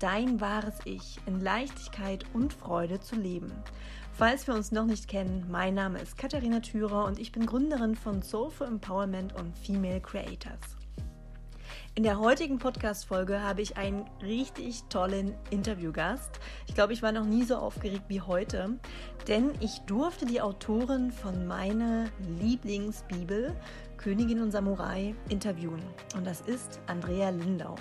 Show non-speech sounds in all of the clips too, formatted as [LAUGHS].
dein wahres Ich in Leichtigkeit und Freude zu leben. Falls wir uns noch nicht kennen, mein Name ist Katharina Thürer und ich bin Gründerin von Soulful Empowerment und Female Creators. In der heutigen Podcast-Folge habe ich einen richtig tollen Interviewgast. Ich glaube, ich war noch nie so aufgeregt wie heute, denn ich durfte die Autorin von meiner Lieblingsbibel, Königin und Samurai, interviewen. Und das ist Andrea Lindau.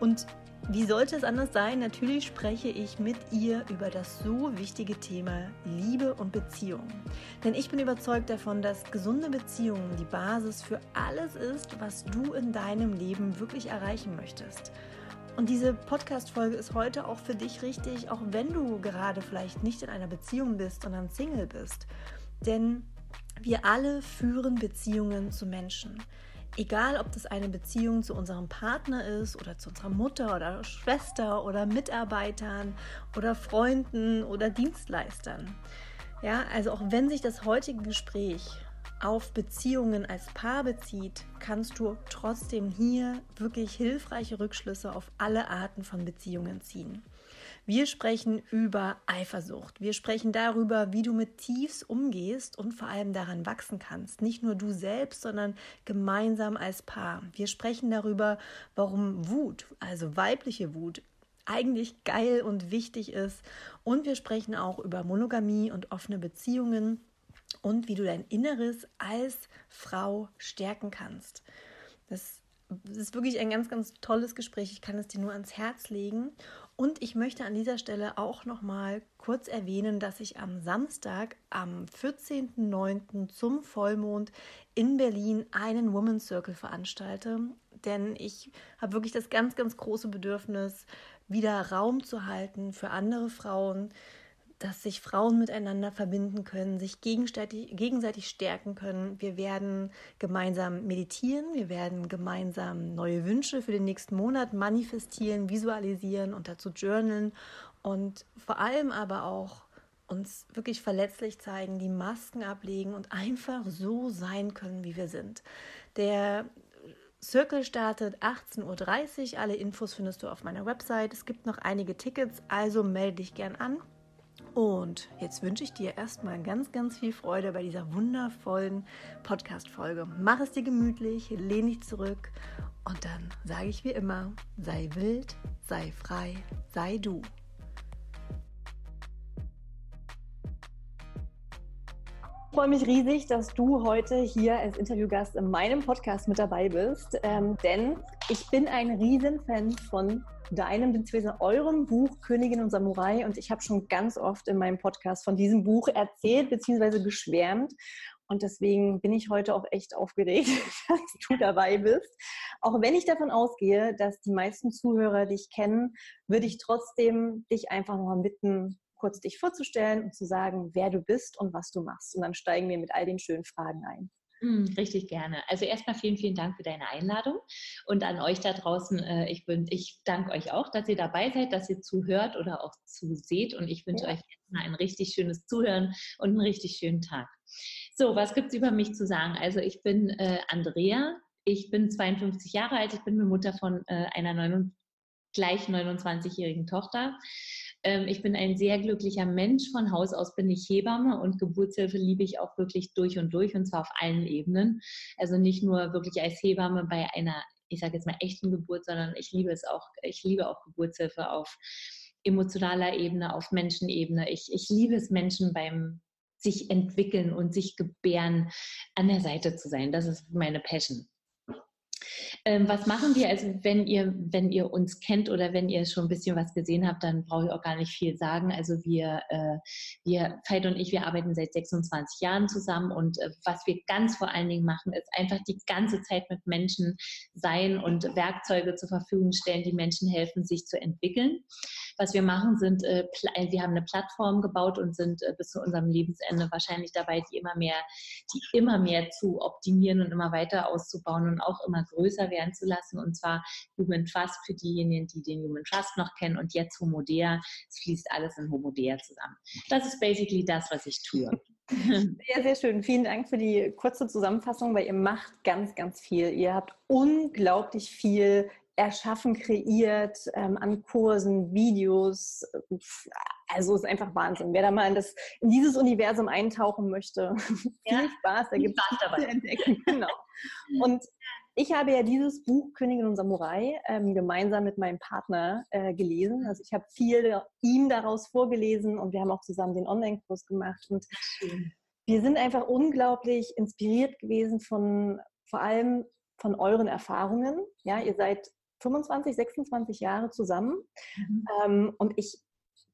Und wie sollte es anders sein? Natürlich spreche ich mit ihr über das so wichtige Thema Liebe und Beziehung. Denn ich bin überzeugt davon, dass gesunde Beziehungen die Basis für alles ist, was du in deinem Leben wirklich erreichen möchtest. Und diese Podcast-Folge ist heute auch für dich richtig, auch wenn du gerade vielleicht nicht in einer Beziehung bist, sondern Single bist. Denn wir alle führen Beziehungen zu Menschen. Egal, ob das eine Beziehung zu unserem Partner ist oder zu unserer Mutter oder Schwester oder Mitarbeitern oder Freunden oder Dienstleistern. Ja, also auch wenn sich das heutige Gespräch auf Beziehungen als Paar bezieht, kannst du trotzdem hier wirklich hilfreiche Rückschlüsse auf alle Arten von Beziehungen ziehen. Wir sprechen über Eifersucht. Wir sprechen darüber, wie du mit Tiefs umgehst und vor allem daran wachsen kannst. Nicht nur du selbst, sondern gemeinsam als Paar. Wir sprechen darüber, warum Wut, also weibliche Wut, eigentlich geil und wichtig ist. Und wir sprechen auch über Monogamie und offene Beziehungen und wie du dein Inneres als Frau stärken kannst. Das ist wirklich ein ganz, ganz tolles Gespräch. Ich kann es dir nur ans Herz legen. Und ich möchte an dieser Stelle auch noch mal kurz erwähnen, dass ich am Samstag, am 14.09. zum Vollmond in Berlin einen Women's Circle veranstalte. Denn ich habe wirklich das ganz, ganz große Bedürfnis, wieder Raum zu halten für andere Frauen, dass sich Frauen miteinander verbinden können, sich gegenseitig, gegenseitig stärken können. Wir werden gemeinsam meditieren, wir werden gemeinsam neue Wünsche für den nächsten Monat manifestieren, visualisieren und dazu journalen und vor allem aber auch uns wirklich verletzlich zeigen, die Masken ablegen und einfach so sein können, wie wir sind. Der Circle startet 18.30 Uhr. Alle Infos findest du auf meiner Website. Es gibt noch einige Tickets, also melde dich gern an. Und jetzt wünsche ich dir erstmal ganz, ganz viel Freude bei dieser wundervollen Podcast-Folge. Mach es dir gemütlich, lehn dich zurück und dann sage ich wie immer: sei wild, sei frei, sei du. Ich freue mich riesig, dass du heute hier als Interviewgast in meinem Podcast mit dabei bist, ähm, denn ich bin ein Riesenfan von deinem bzw. eurem Buch Königin und Samurai und ich habe schon ganz oft in meinem Podcast von diesem Buch erzählt bzw. geschwärmt und deswegen bin ich heute auch echt aufgeregt, [LAUGHS] dass du dabei bist. Auch wenn ich davon ausgehe, dass die meisten Zuhörer dich kennen, würde ich trotzdem dich einfach noch mal bitten, kurz dich vorzustellen und zu sagen, wer du bist und was du machst. Und dann steigen wir mit all den schönen Fragen ein. Hm, richtig gerne. Also erstmal vielen, vielen Dank für deine Einladung und an euch da draußen. Äh, ich, bin, ich danke euch auch, dass ihr dabei seid, dass ihr zuhört oder auch zuseht und ich wünsche ja. euch erstmal ein richtig schönes Zuhören und einen richtig schönen Tag. So, was gibt es über mich zu sagen? Also ich bin äh, Andrea, ich bin 52 Jahre alt, ich bin Mutter von äh, einer 9, gleich 29-jährigen Tochter. Ähm, ich bin ein sehr glücklicher Mensch. Von Haus aus bin ich Hebamme und Geburtshilfe liebe ich auch wirklich durch und durch und zwar auf allen Ebenen. Also nicht nur wirklich als Hebamme bei einer, ich sage jetzt mal echten Geburt, sondern ich liebe es auch, ich liebe auch Geburtshilfe auf emotionaler Ebene, auf Menschenebene. Ich, ich liebe es, Menschen beim sich entwickeln und sich gebären an der Seite zu sein. Das ist meine Passion. Ähm, was machen wir? Also wenn ihr, wenn ihr uns kennt oder wenn ihr schon ein bisschen was gesehen habt, dann brauche ich auch gar nicht viel sagen. Also wir, äh, wir, Veit und ich, wir arbeiten seit 26 Jahren zusammen und äh, was wir ganz vor allen Dingen machen, ist einfach die ganze Zeit mit Menschen sein und Werkzeuge zur Verfügung stellen, die Menschen helfen, sich zu entwickeln. Was wir machen, sind, äh, wir haben eine Plattform gebaut und sind äh, bis zu unserem Lebensende wahrscheinlich dabei, die immer mehr, die immer mehr zu optimieren und immer weiter auszubauen und auch immer größer werden zu lassen. Und zwar Human Trust für diejenigen, die den Human Trust noch kennen und jetzt Homodea. Es fließt alles in Homodea zusammen. Das ist basically das, was ich tue. [LAUGHS] Sehr, sehr schön. Vielen Dank für die kurze Zusammenfassung, weil ihr macht ganz, ganz viel. Ihr habt unglaublich viel erschaffen, kreiert ähm, an Kursen, Videos. Also es ist einfach Wahnsinn. Wer da mal in, das, in dieses Universum eintauchen möchte, [LAUGHS] ja. viel Spaß, da gibt es zu entdecken. [LAUGHS] Genau. Und ich habe ja dieses Buch Königin und Samurai ähm, gemeinsam mit meinem Partner äh, gelesen. Also ich habe viel ihm daraus vorgelesen und wir haben auch zusammen den Online-Kurs gemacht. Und wir sind einfach unglaublich inspiriert gewesen von vor allem von euren Erfahrungen. Ja, ihr seid 25, 26 Jahre zusammen. Mhm. Ähm, und ich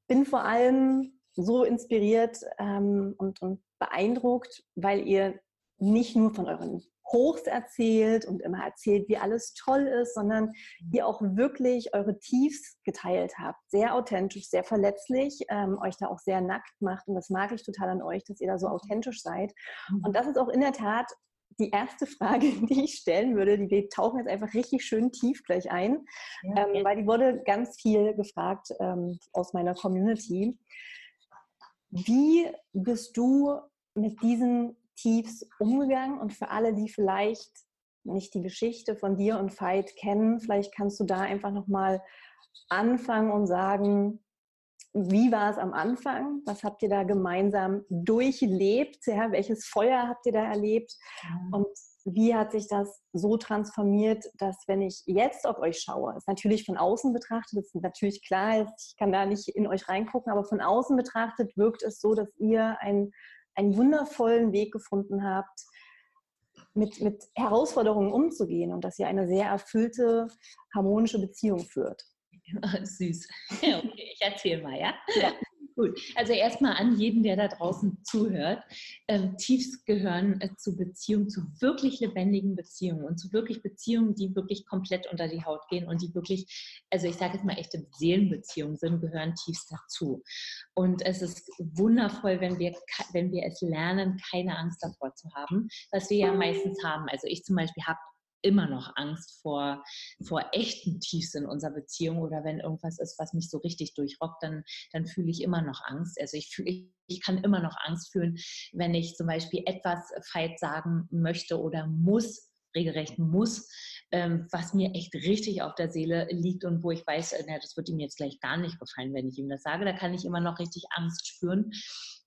bin vor allem so inspiriert ähm, und, und beeindruckt, weil ihr nicht nur von euren Hochs erzählt und immer erzählt, wie alles toll ist, sondern mhm. ihr auch wirklich eure Tiefs geteilt habt. Sehr authentisch, sehr verletzlich, ähm, euch da auch sehr nackt macht. Und das mag ich total an euch, dass ihr da so mhm. authentisch seid. Und mhm. das ist auch in der Tat die erste Frage, [LAUGHS] die ich stellen würde, die wir tauchen jetzt einfach richtig schön tief gleich ein, ja, ähm, weil die wurde ganz viel gefragt ähm, aus meiner Community. Wie bist du mit diesen Tiefs umgegangen? Und für alle, die vielleicht nicht die Geschichte von dir und Veit kennen, vielleicht kannst du da einfach nochmal anfangen und sagen, wie war es am Anfang? Was habt ihr da gemeinsam durchlebt? Ja, welches Feuer habt ihr da erlebt? Und wie hat sich das so transformiert, dass wenn ich jetzt auf euch schaue, ist natürlich von außen betrachtet, ist natürlich klar, ich kann da nicht in euch reingucken, aber von außen betrachtet wirkt es so, dass ihr ein, einen wundervollen Weg gefunden habt, mit, mit Herausforderungen umzugehen und dass ihr eine sehr erfüllte, harmonische Beziehung führt. [LAUGHS] Süß. [LAUGHS] Okay, ich erzähle mal, ja? ja. Gut. Also erstmal an jeden, der da draußen zuhört. Ähm, Tiefs gehören äh, zu Beziehungen, zu wirklich lebendigen Beziehungen und zu wirklich Beziehungen, die wirklich komplett unter die Haut gehen und die wirklich, also ich sage jetzt mal echte Seelenbeziehungen sind, gehören Tiefs dazu. Und es ist wundervoll, wenn wir, wenn wir es lernen, keine Angst davor zu haben, was wir ja meistens haben. Also ich zum Beispiel habe immer noch Angst vor, vor echten Tiefs in unserer Beziehung oder wenn irgendwas ist, was mich so richtig durchrockt, dann, dann fühle ich immer noch Angst. Also ich fühle, ich kann immer noch Angst fühlen, wenn ich zum Beispiel etwas Feit sagen möchte oder muss, regelrecht muss, ähm, was mir echt richtig auf der Seele liegt und wo ich weiß, äh, na, das wird ihm jetzt gleich gar nicht gefallen, wenn ich ihm das sage. Da kann ich immer noch richtig Angst spüren.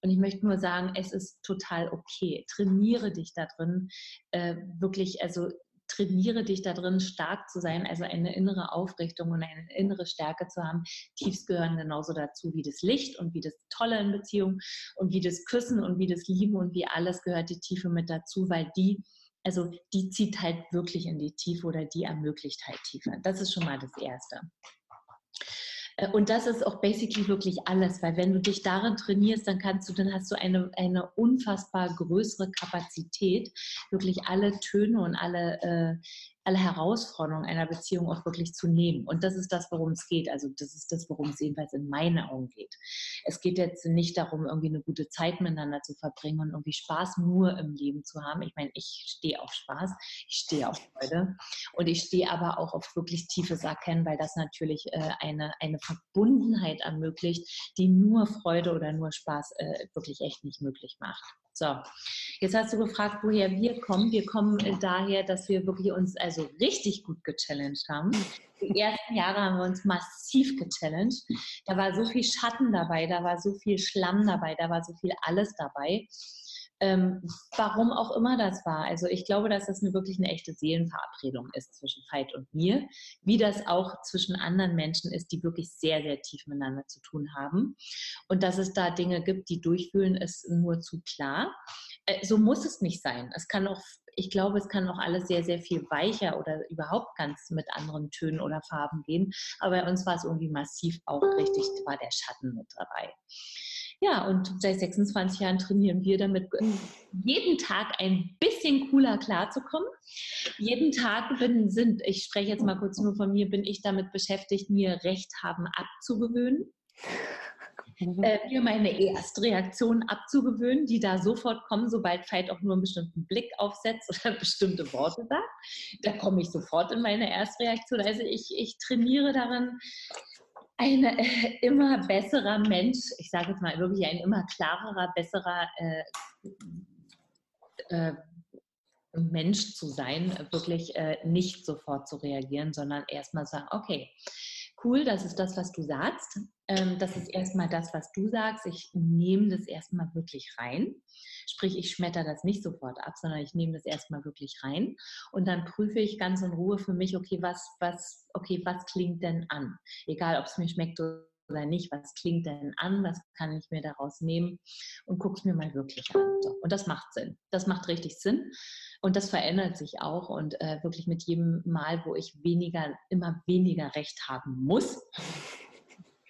Und ich möchte nur sagen, es ist total okay. Trainiere dich da drin, äh, wirklich, also trainiere dich da drin, stark zu sein, also eine innere Aufrichtung und eine innere Stärke zu haben. Tiefs gehören genauso dazu wie das Licht und wie das Tolle in Beziehung und wie das Küssen und wie das Lieben und wie alles gehört die Tiefe mit dazu, weil die also die zieht halt wirklich in die Tiefe oder die ermöglicht halt Tiefe. Das ist schon mal das Erste. Äh, und das ist auch basically wirklich alles, weil wenn du dich darin trainierst, dann kannst du, dann hast du eine, eine unfassbar größere Kapazität, wirklich alle Töne und alle äh, alle Herausforderungen einer Beziehung auch wirklich zu nehmen. Und das ist das, worum es geht. Also das ist das, worum es jedenfalls in meinen Augen geht. Es geht jetzt nicht darum, irgendwie eine gute Zeit miteinander zu verbringen und irgendwie Spaß nur im Leben zu haben. Ich meine, ich stehe auf Spaß, ich stehe auf Freude und ich stehe aber auch auf wirklich tiefes Erkennen, weil das natürlich äh, eine, eine Verbundenheit ermöglicht, die nur Freude oder nur Spaß äh, wirklich echt nicht möglich macht. So, jetzt hast du gefragt, woher wir kommen. Wir kommen daher, dass wir wirklich uns also richtig gut gechallenged haben. Die [LAUGHS] ersten Jahre haben wir uns massiv gechallenged. Da war so viel Schatten dabei, da war so viel Schlamm dabei, da war so viel alles dabei. Ähm, warum auch immer das war. Also ich glaube, dass das eine, wirklich eine echte Seelenverabredung ist zwischen Veit und mir, wie das auch zwischen anderen Menschen ist, die wirklich sehr, sehr tief miteinander zu tun haben. Und dass es da Dinge gibt, die durchfühlen, ist nur zu klar. äh, so muss es nicht sein. Es kann auch, ich glaube, es kann auch alles sehr, sehr viel weicher oder überhaupt ganz mit anderen Tönen oder Farben gehen. Aber bei uns war es irgendwie massiv auch richtig, war der Schatten mit dabei. Ja, und seit 26 Jahren trainieren wir damit, jeden Tag ein bisschen cooler klarzukommen. Jeden Tag bin, sind, ich spreche jetzt mal kurz nur von mir, bin ich damit beschäftigt, mir Recht haben abzugewöhnen. Mhm. Äh, mir meine Erstreaktion abzugewöhnen, die da sofort kommen, sobald Veit auch nur einen bestimmten Blick aufsetzt oder [LAUGHS] bestimmte Worte sagt. Da komme ich sofort in meine Erstreaktion. Also ich, ich trainiere darin, ein äh, immer besserer Mensch, ich sage jetzt mal wirklich ein immer klarerer, besserer äh, äh, Mensch zu sein, wirklich äh, nicht sofort zu reagieren, sondern erstmal sagen, okay, cool, das ist das, was du sagst. Ähm, das ist erstmal das, was du sagst. Ich nehme das erstmal wirklich rein. Sprich, ich schmetter das nicht sofort ab, sondern ich nehme das erstmal wirklich rein und dann prüfe ich ganz in Ruhe für mich, okay, was, was, okay, was klingt denn an? Egal, ob es mir schmeckt oder nicht, was klingt denn an, was kann ich mir daraus nehmen und gucke es mir mal wirklich an. So. Und das macht Sinn. Das macht richtig Sinn. Und das verändert sich auch und äh, wirklich mit jedem Mal, wo ich weniger, immer weniger Recht haben muss,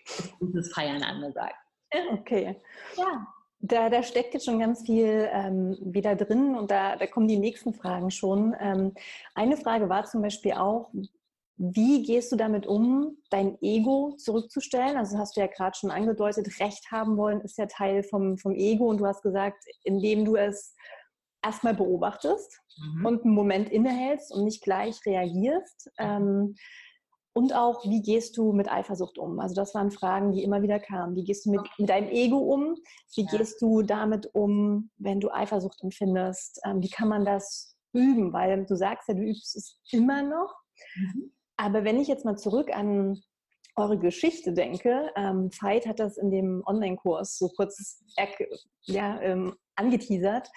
ist gutes Feiern angesagt. Okay. Ja. Da, da steckt jetzt schon ganz viel ähm, wieder drin und da, da kommen die nächsten Fragen schon. Ähm, eine Frage war zum Beispiel auch, wie gehst du damit um, dein Ego zurückzustellen? Also hast du ja gerade schon angedeutet, Recht haben wollen ist ja Teil vom, vom Ego und du hast gesagt, indem du es erstmal beobachtest mhm. und einen Moment innehältst und nicht gleich reagierst. Ähm, und auch, wie gehst du mit Eifersucht um? Also das waren Fragen, die immer wieder kamen. Wie gehst du mit, mit deinem Ego um? Wie ja. gehst du damit um, wenn du Eifersucht empfindest? Ähm, wie kann man das üben? Weil du sagst ja, du übst es immer noch. Mhm. Aber wenn ich jetzt mal zurück an eure Geschichte denke, ähm, Veit hat das in dem Online-Kurs so kurz ja, ähm, angeteasert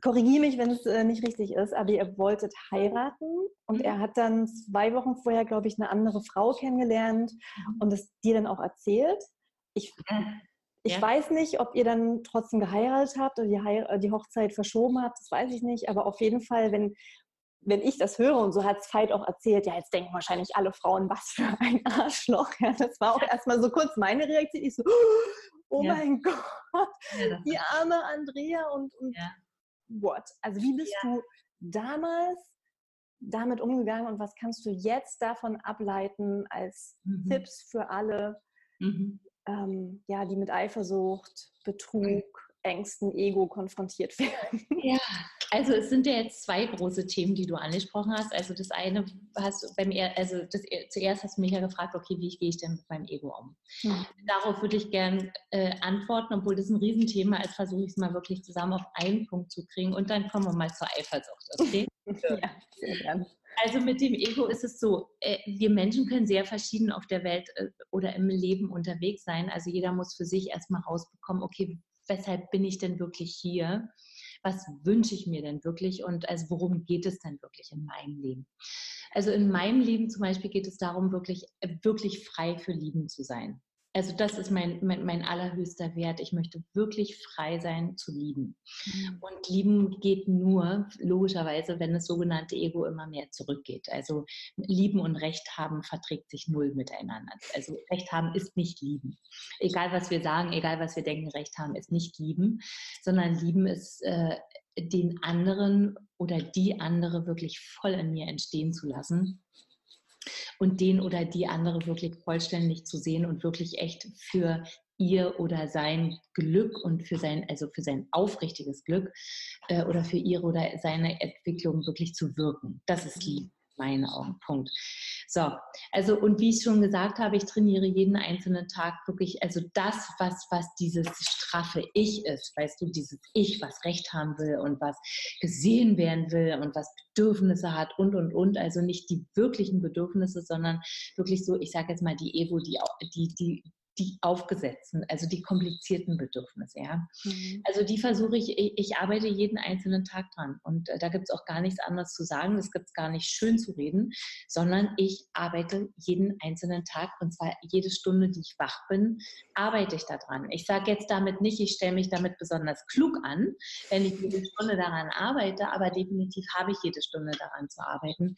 korrigiere mich, wenn es äh, nicht richtig ist, aber ihr wolltet heiraten und mhm. er hat dann zwei Wochen vorher, glaube ich, eine andere Frau kennengelernt mhm. und es dir dann auch erzählt. Ich, ich ja. weiß nicht, ob ihr dann trotzdem geheiratet habt oder die, Heir die Hochzeit verschoben habt, das weiß ich nicht, aber auf jeden Fall, wenn, wenn ich das höre und so hat es Veit auch erzählt, ja, jetzt denken wahrscheinlich alle Frauen, was für ein [LAUGHS] Arschloch. Ja, das war auch erstmal so kurz meine Reaktion. Ich so, [GASPS] oh ja. mein [LAUGHS] Gott, ja, die arme Andrea und, und what? Also wie bist ja. du damals damit umgegangen und was kannst du jetzt davon ableiten als mhm. Tipps für alle, mhm. ähm, ja, die mit Eifersucht, Betrug, Ängsten, Ego konfrontiert werden? Ja, also es sind ja jetzt zwei große Themen, die du angesprochen hast. Also das eine hast du beim also das, zuerst hast du mich ja gefragt, okay, wie gehe ich denn mit meinem Ego um? Mhm. Darauf würde ich gerne äh, antworten, obwohl das ein Riesenthema ist, versuche ich es mal wirklich zusammen auf einen Punkt zu kriegen und dann kommen wir mal zur Eifersucht. Okay? [LAUGHS] ja, sehr gerne. Also mit dem Ego ist es so, äh, wir Menschen können sehr verschieden auf der Welt äh, oder im Leben unterwegs sein. Also jeder muss für sich erstmal rausbekommen, okay, weshalb bin ich denn wirklich hier? Was wünsche ich mir denn wirklich und also worum geht es denn wirklich in meinem Leben? Also in meinem Leben zum Beispiel geht es darum, wirklich, wirklich frei für Lieben zu sein also das ist mein, mein, mein, allerhöchster Wert. Ich möchte wirklich frei sein zu lieben. Mhm. Und lieben geht nur, logischerweise, wenn das sogenannte Ego immer mehr zurückgeht. Also lieben und Recht haben verträgt sich null miteinander. Also Recht haben ist nicht lieben. Egal was wir sagen, egal was wir denken, Recht haben ist nicht lieben, sondern lieben ist äh, den anderen oder die andere wirklich voll in mir entstehen zu lassen und den oder die andere wirklich vollständig zu sehen und wirklich echt für ihr oder sein Glück und für sein, also für sein aufrichtiges Glück äh, oder für ihre oder seine Entwicklung wirklich zu wirken. Das ist lieb meinen Augen. Punkt. So, also und wie ich schon gesagt habe, ich trainiere jeden einzelnen Tag wirklich, also das, was, was dieses straffe Ich ist, weißt du, dieses Ich, was Recht haben will und was gesehen werden will und was Bedürfnisse hat und und und, also nicht die wirklichen Bedürfnisse, sondern wirklich so, ich sage jetzt mal die Ego, die, die, die die aufgesetzten, also die komplizierten Bedürfnisse. Ja? Mhm. Also die versuche ich, ich, ich, arbeite jeden einzelnen Tag dran. Und äh, da gibt es auch gar nichts anderes zu sagen, das gibt es gar nicht schön zu reden, sondern ich arbeite jeden einzelnen Tag und zwar jede Stunde, die ich wach bin, arbeite ich daran. Ich sage jetzt damit nicht, ich stelle mich damit besonders klug an, wenn ich jede Stunde daran arbeite, aber definitiv habe ich jede Stunde daran zu arbeiten,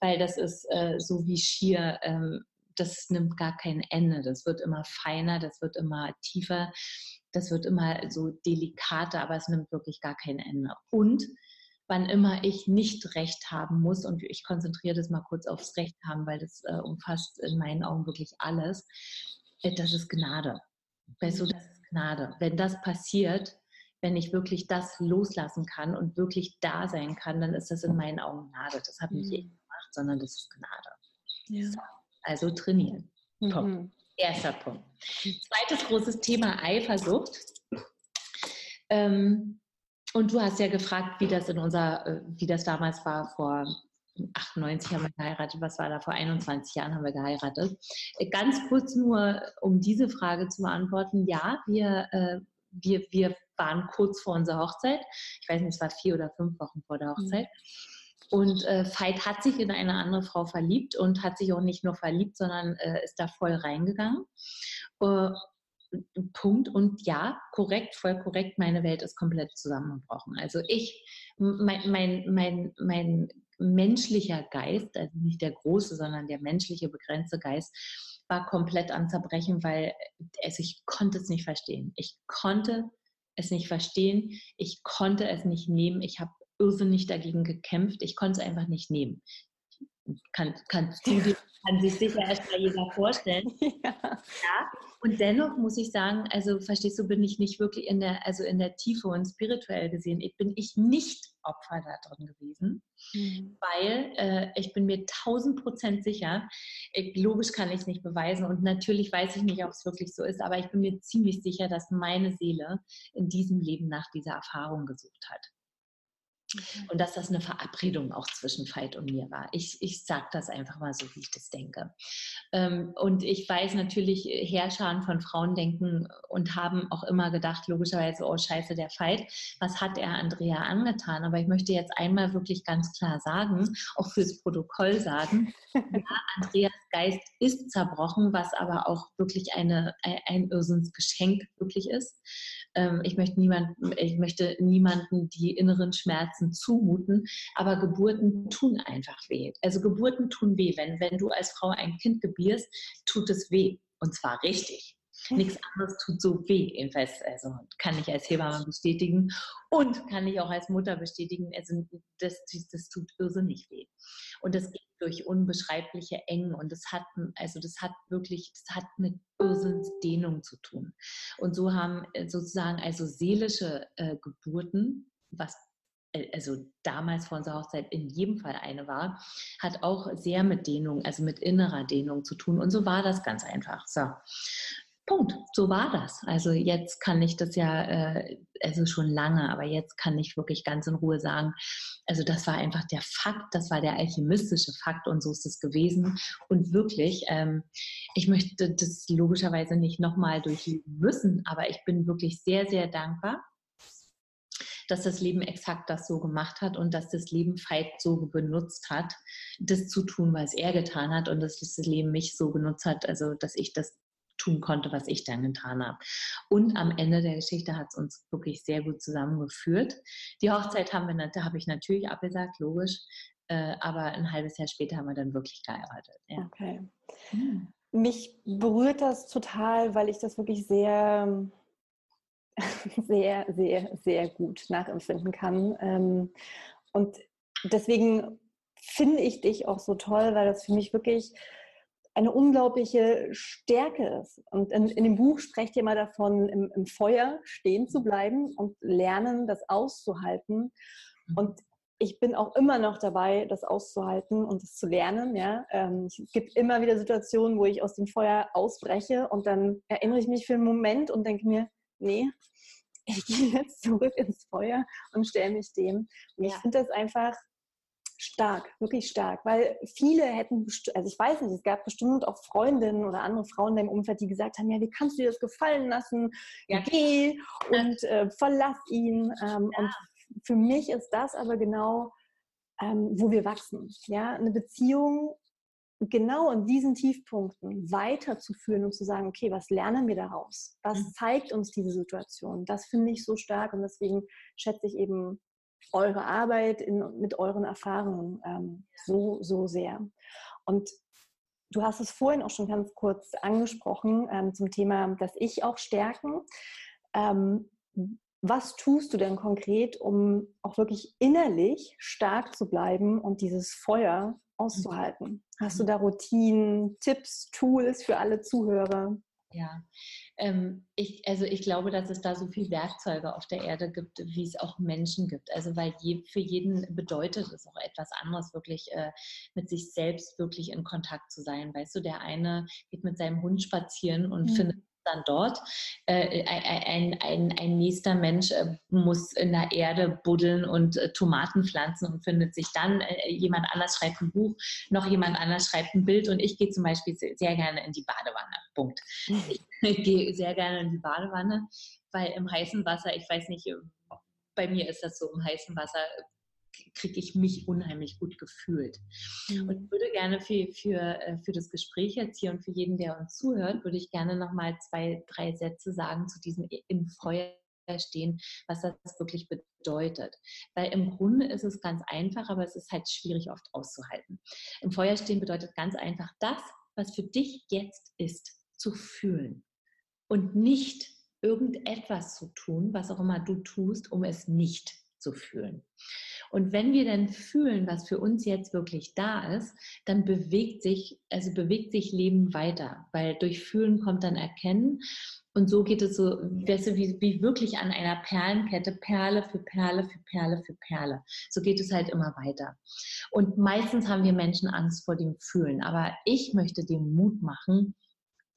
weil das ist äh, so wie schier ähm, das nimmt gar kein Ende. Das wird immer feiner, das wird immer tiefer, das wird immer so delikater, aber es nimmt wirklich gar kein Ende. Und wann immer ich nicht Recht haben muss, und ich konzentriere das mal kurz aufs Recht haben, weil das äh, umfasst in meinen Augen wirklich alles, äh, das ist Gnade. Weißt du, das ist Gnade. Wenn das passiert, wenn ich wirklich das loslassen kann und wirklich da sein kann, dann ist das in meinen Augen Gnade. Das hat nicht mhm. ich gemacht, sondern das ist Gnade. Ja. So. Also trainieren. Mhm. Erster Punkt. Zweites großes Thema Eifersucht. Ähm, und du hast ja gefragt, wie das in unser, äh, wie das damals war vor 98 haben wir geheiratet, was war da vor 21 Jahren haben wir geheiratet. Äh, ganz kurz nur, um diese Frage zu beantworten, ja, wir, äh, wir, wir waren kurz vor unserer Hochzeit. Ich weiß nicht, es war vier oder fünf Wochen vor der mhm. Hochzeit. Mhm. Und äh, Veit hat sich in eine andere Frau verliebt und hat sich auch nicht nur verliebt, sondern äh, ist da voll reingegangen. Äh, Punkt. Und ja, korrekt, voll korrekt, meine Welt ist komplett zusammengebrochen. Also ich, mein, mein, mein, mein menschlicher Geist, also nicht der große, sondern der menschliche, begrenzte Geist, war komplett am Zerbrechen, weil also ich konnte es nicht verstehen. Ich konnte es nicht verstehen. Ich konnte es nicht nehmen. Ich habe irrsinnig dagegen gekämpft. Ich konnte es einfach nicht nehmen. Kann, dir, kann sich sicher erstmal jeder vorstellen. [LAUGHS] Ja. ja. Und dennoch muss ich sagen, also verstehst du, bin ich nicht wirklich in der, also in der Tiefe und spirituell gesehen, bin ich nicht Opfer da drin gewesen, mhm. weil äh, ich bin mir tausend Prozent sicher, ich, logisch kann ich es nicht beweisen und natürlich weiß ich nicht, ob es wirklich so ist, aber ich bin mir ziemlich sicher, dass meine Seele in diesem Leben nach dieser Erfahrung gesucht hat. Mhm. Und dass das eine Verabredung auch zwischen Veit und mir war. Ich, ich sage das einfach mal so, wie ich das denke. Ähm, und ich weiß natürlich, Herrscharen von Frauen denken und haben auch immer gedacht, logischerweise, oh scheiße, der Veit, was hat er Andrea angetan? Aber ich möchte jetzt einmal wirklich ganz klar sagen, auch fürs Protokoll sagen, ja, Andreas Geist ist zerbrochen, was aber auch wirklich eine, ein Irrsinnsgeschenk wirklich ist. Ähm, ich möchte niemanden, ich möchte niemanden die inneren Schmerzen zumuten, aber Geburten tun einfach weh. Also Geburten tun weh. Wenn, wenn du als Frau ein Kind gebierst, tut es weh. Und zwar richtig. Nichts anderes tut so weh, jedenfalls, also kann ich als Hebamme bestätigen und kann ich auch als Mutter bestätigen, also das, das tut irrsinnig weh. Und das geht durch unbeschreibliche Engen und das hat, also das hat wirklich, das hat mit Irrsinnsdehnung zu tun. Und so haben äh, sozusagen also seelische äh, Geburten, was äh, also damals vor unserer Hochzeit in jedem Fall eine war, hat auch sehr mit Dehnung, also mit innerer Dehnung zu tun. Und so war das ganz einfach. So. Punkt. So war das. Also jetzt kann ich das ja, äh, also schon lange, aber jetzt kann ich wirklich ganz in Ruhe sagen, also das war einfach der Fakt, das war der alchemistische Fakt und so ist es gewesen. Und wirklich, ähm, ich möchte das logischerweise nicht nochmal durchleben müssen, aber ich bin wirklich sehr, sehr dankbar, dass das Leben exakt das so gemacht hat und dass das Leben Veit so benutzt hat, das zu tun, was er getan hat und dass das Leben mich so benutzt hat, also dass ich das tun konnte, was ich dann getan habe. Und am Ende der Geschichte hat es uns wirklich sehr gut zusammengeführt. Die Hochzeit haben wir, da habe ich natürlich abgesagt, logisch, äh, aber ein halbes Jahr später haben wir dann wirklich geheiratet. Ja. Okay. Hm. Mich berührt das total, weil ich das wirklich sehr, sehr, sehr, sehr gut nachempfinden kann. Ähm, und deswegen finde ich dich auch so toll, weil das für mich wirklich eine unglaubliche Stärke ist. Und in, in, dem Buch sprecht ihr mal davon, im, im, Feuer stehen zu bleiben und lernen, das auszuhalten. Mhm. Und ich bin auch immer noch dabei, das auszuhalten und das zu lernen. Ja? Ähm, es gibt immer wieder Situationen, wo ich aus dem Feuer ausbreche und dann erinnere ich mich für einen Moment und denke mir, nee, ich [LAUGHS] gehe jetzt zurück ins Feuer und stelle mich dem. Und ich finde das einfach Stark, wirklich stark, weil viele hätten, also ich weiß nicht, es gab bestimmt auch Freundinnen oder andere Frauen in deinem Umfeld, die gesagt haben, ja, wie kannst du dir das gefallen lassen? Ja. Geh und äh, verlass ihn. Ähm, ja. Und für mich ist das aber genau, ähm, wo wir wachsen. Ja, eine Beziehung genau in diesen Tiefpunkten weiterzuführen und zu sagen, okay, was lernen wir daraus? Was mhm. zeigt uns diese Situation? Das finde ich so stark und deswegen schätze ich eben eure Arbeit in, mit euren Erfahrungen ähm, so, so sehr. Und du hast es vorhin auch schon ganz kurz angesprochen ähm, zum Thema, dass ich auch stärken. Ähm, was tust du denn konkret, um auch wirklich innerlich stark zu bleiben und dieses Feuer auszuhalten? Hast du mhm. da Routinen, Tipps, Tools für alle Zuhörer? Ja, ähm, ich, also ich glaube, dass es da so viele Werkzeuge auf der Erde gibt, wie es auch Menschen gibt. Also weil je, für jeden bedeutet es auch etwas anderes, wirklich äh, mit sich selbst wirklich in Kontakt zu sein. Weißt du, der eine geht mit seinem Hund spazieren und mhm. findet dann dort. Äh, ein, ein, ein nächster Mensch äh, muss in der Erde buddeln und äh, Tomaten pflanzen und findet sich dann, äh, jemand anders schreibt ein Buch, noch jemand anders schreibt ein Bild und ich gehe zum Beispiel sehr gerne in die Badewanne. Punkt. [LAUGHS] Ich gehe sehr gerne in die Badewanne, weil im heißen Wasser, ich weiß nicht, bei mir ist das so, im heißen Wasser kriege ich mich unheimlich gut gefühlt. Mhm. Und ich würde gerne für, für, äh, für das Gespräch jetzt hier und für jeden, der uns zuhört, würde ich gerne nochmal zwei, drei Sätze sagen zu diesem im Feuer stehen, was das wirklich bedeutet. Weil im Grunde ist es ganz einfach, aber es ist halt schwierig oft auszuhalten. Im Feuer stehen bedeutet ganz einfach das, was für dich jetzt ist, zu fühlen und nicht irgendetwas zu tun, was auch immer du tust, um es nicht zu fühlen. Und wenn wir dann fühlen, was für uns jetzt wirklich da ist, dann bewegt sich, also bewegt sich Leben weiter, weil durch Fühlen kommt dann Erkennen. Und so geht es so, weißt du, wie, wie wirklich an einer Perlenkette, Perle für Perle für Perle für Perle. So geht es halt immer weiter. Und meistens haben wir Menschen Angst vor dem Fühlen. Aber ich möchte dem Mut machen,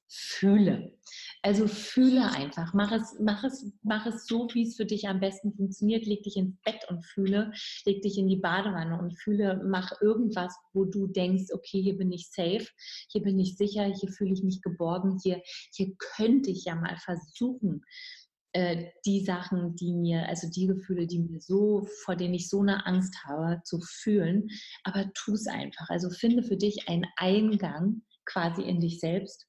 fühle. Also fühle einfach. Mach es, mach es, mach es so, wie es für dich am besten funktioniert. Leg dich ins Bett und fühle. Leg dich in die Badewanne und fühle. Mach irgendwas, wo du denkst, okay, hier bin ich safe, hier bin ich sicher, hier fühle ich mich geborgen, hier, hier könnte ich ja mal versuchen, äh, die Sachen, die mir, also die Gefühle, die mir so, vor denen ich so eine Angst habe, zu fühlen. Aber tu es einfach. Also finde für dich einen Eingang quasi in dich selbst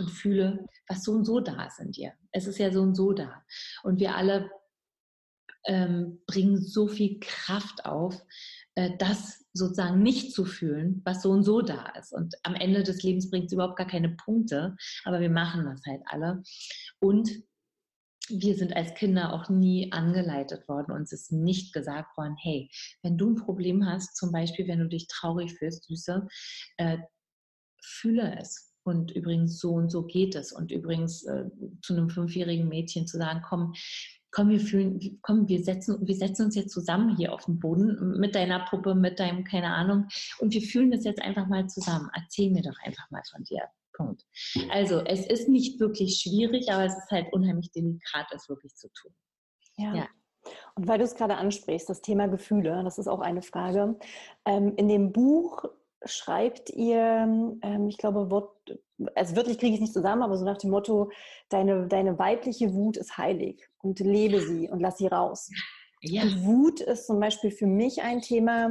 und fühle, was so und so da ist in dir. Es ist ja so und so da. Und wir alle ähm, bringen so viel Kraft auf, äh, das sozusagen nicht zu fühlen, was so und so da ist. Und am Ende des Lebens bringt es überhaupt gar keine Punkte, aber wir machen das halt alle. Und wir sind als Kinder auch nie angeleitet worden. Uns ist nicht gesagt worden, hey, wenn du ein Problem hast, zum Beispiel, wenn du dich traurig fühlst, Süße, äh, fühle es und übrigens so und so geht es. Und übrigens äh, zu einem fünfjährigen Mädchen zu sagen, komm, komm, wir fühlen, komm, wir setzen, wir setzen uns jetzt zusammen hier auf den Boden mit deiner Puppe, mit deinem, keine Ahnung, und wir fühlen das jetzt einfach mal zusammen. Erzähl mir doch einfach mal von dir. Punkt. Also es ist nicht wirklich schwierig, aber es ist halt unheimlich delikat, es wirklich zu tun. ja. ja. Und weil du es gerade ansprichst, das Thema Gefühle, das ist auch eine Frage. Ähm, in dem Buch schreibt ihr, ähm, ich glaube, Wort, also wirklich kriege ich es nicht zusammen, aber so nach dem Motto, deine, deine weibliche Wut ist heilig und lebe sie und lass sie raus. Ja. Und Wut ist zum Beispiel für mich ein Thema,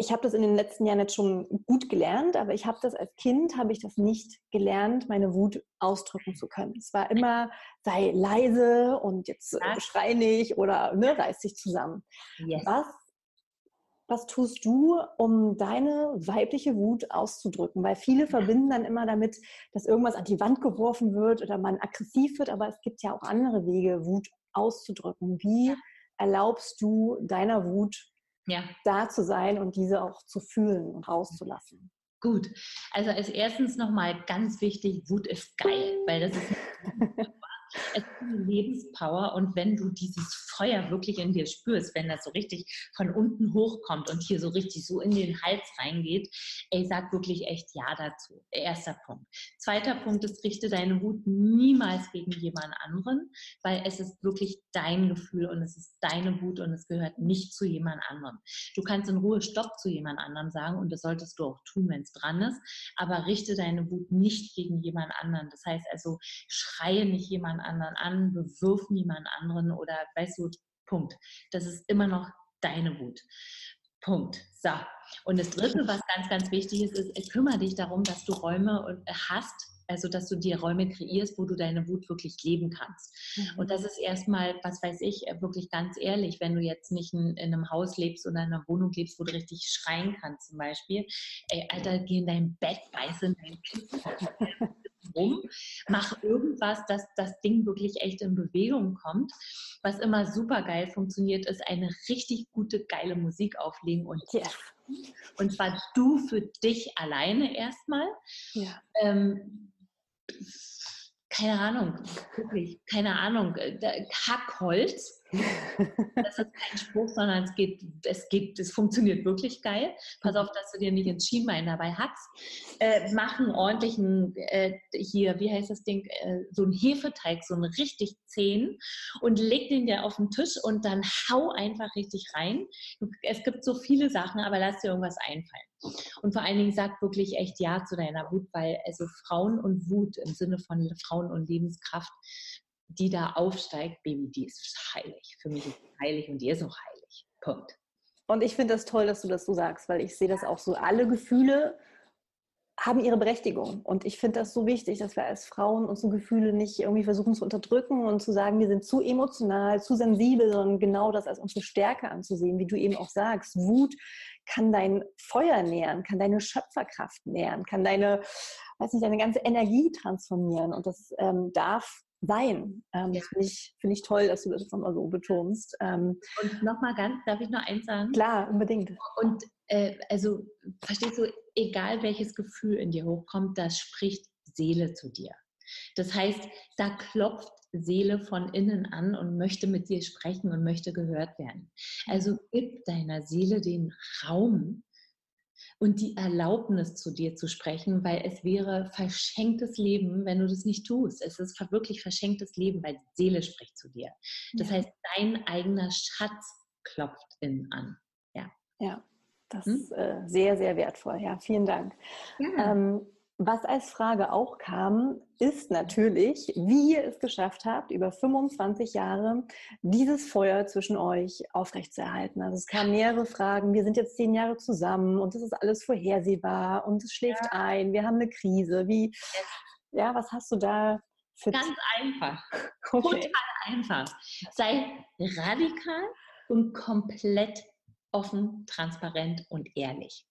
ich habe das in den letzten Jahren jetzt schon gut gelernt, aber ich habe das als Kind, habe ich das nicht gelernt, meine Wut ausdrücken zu können. Es war immer, sei leise und jetzt schrei nicht oder ne, reiß dich zusammen. Yes. Was was tust du, um deine weibliche Wut auszudrücken? Weil viele verbinden dann immer damit, dass irgendwas an die Wand geworfen wird oder man aggressiv wird, aber es gibt ja auch andere Wege, Wut auszudrücken. Wie erlaubst du deiner Wut ja. da zu sein und diese auch zu fühlen und rauszulassen? Gut, also als erstens nochmal ganz wichtig, Wut ist geil, weil das ist [LAUGHS] Es ist eine Lebenspower und wenn du dieses Feuer wirklich in dir spürst, wenn das so richtig von unten hochkommt und hier so richtig so in den Hals reingeht, ey, sag wirklich echt Ja dazu. Erster Punkt. Zweiter Punkt ist, richte deine Wut niemals gegen jemand anderen, weil es ist wirklich dein Gefühl und es ist deine Wut und es gehört nicht zu jemand anderem. Du kannst in Ruhe Stopp zu jemand anderem sagen und das solltest du auch tun, wenn es dran ist, aber richte deine Wut nicht gegen jemand anderen. Das heißt also, schreie nicht jemand anderen an, bewirf niemand anderen oder weißt du, Punkt. Das ist immer noch deine Wut. Punkt. So. Und das Dritte, was ganz, ganz wichtig ist, ist, kümmere dich darum, dass du Räume hast, also dass du dir Räume kreierst, wo du deine Wut wirklich leben kannst. Mhm. Und das ist erstmal, was weiß ich, wirklich ganz ehrlich, wenn du jetzt nicht in, in, einem Haus lebst oder in einer Wohnung lebst, wo du richtig schreien kannst zum Beispiel, ey, Alter, geh in dein Bett, beiß in dein Kissen [LAUGHS] rum, mach irgendwas, dass das Ding wirklich echt in Bewegung kommt. Was immer super geil funktioniert, ist eine richtig gute, geile Musik auflegen und yes. Und zwar du für dich alleine erstmal. Ja. Ähm, keine Ahnung, wirklich, keine Ahnung, äh, Hackholz. Das ist kein Spruch, sondern es geht, es geht, es funktioniert wirklich geil. Pass auf, dass du dir nicht ins Schienbein dabei hackst. Äh, mach einen ordentlichen, äh, hier, wie heißt das Ding, äh, so einen Hefeteig, so einen richtig zähen und leg den dir auf den Tisch und dann hau einfach richtig rein. Es gibt so viele Sachen, aber lass dir irgendwas einfallen. Und vor allen Dingen sag wirklich echt Ja zu deiner Wut, weil also Frauen und Wut im Sinne von Frauen und Lebenskraft die da aufsteigt, Baby, die ist heilig. Für mich ist sie heilig und die ist auch heilig. Punkt. Und ich finde das toll, dass du das so sagst, weil ich sehe das auch so. Alle Gefühle haben ihre Berechtigung. Und ich finde das so wichtig, dass wir als Frauen unsere Gefühle nicht irgendwie versuchen zu unterdrücken und zu sagen, wir sind zu emotional, zu sensibel, sondern genau das als unsere Stärke anzusehen, wie du eben auch sagst. Wut kann dein Feuer nähren, kann deine Schöpferkraft nähren, kann deine, weiß nicht, deine ganze Energie transformieren. Und das ähm, darf sein. Ähm, ja. Das finde ich, find ich toll, dass du das nochmal so betonst. Ähm, und nochmal ganz, darf ich noch eins sagen? Klar, unbedingt. Und äh, also, verstehst du, egal welches Gefühl in dir hochkommt, das spricht Seele zu dir. Das heißt, da klopft Seele von innen an und möchte mit dir sprechen und möchte gehört werden. Also gib deiner Seele den Raum, und die Erlaubnis zu dir zu sprechen, weil es wäre verschenktes Leben, wenn du das nicht tust. Es ist wirklich verschenktes Leben, weil die Seele spricht zu dir. Das ja. heißt, dein eigener Schatz klopft innen an. Ja. Ja, das hm? ist äh, sehr, sehr wertvoll. Ja, vielen Dank. Ja. Ähm, was als Frage auch kam, ist natürlich, wie ihr es geschafft habt, über 25 Jahre dieses Feuer zwischen euch aufrechtzuerhalten. Also es kamen mehrere Fragen. Wir sind jetzt zehn Jahre zusammen und es ist alles vorhersehbar und es schläft ja. ein. Wir haben eine Krise. Wie, ja, was hast du da für Ganz einfach. [LAUGHS] Okay. Total einfach. Sei radikal und komplett offen, transparent und ehrlich.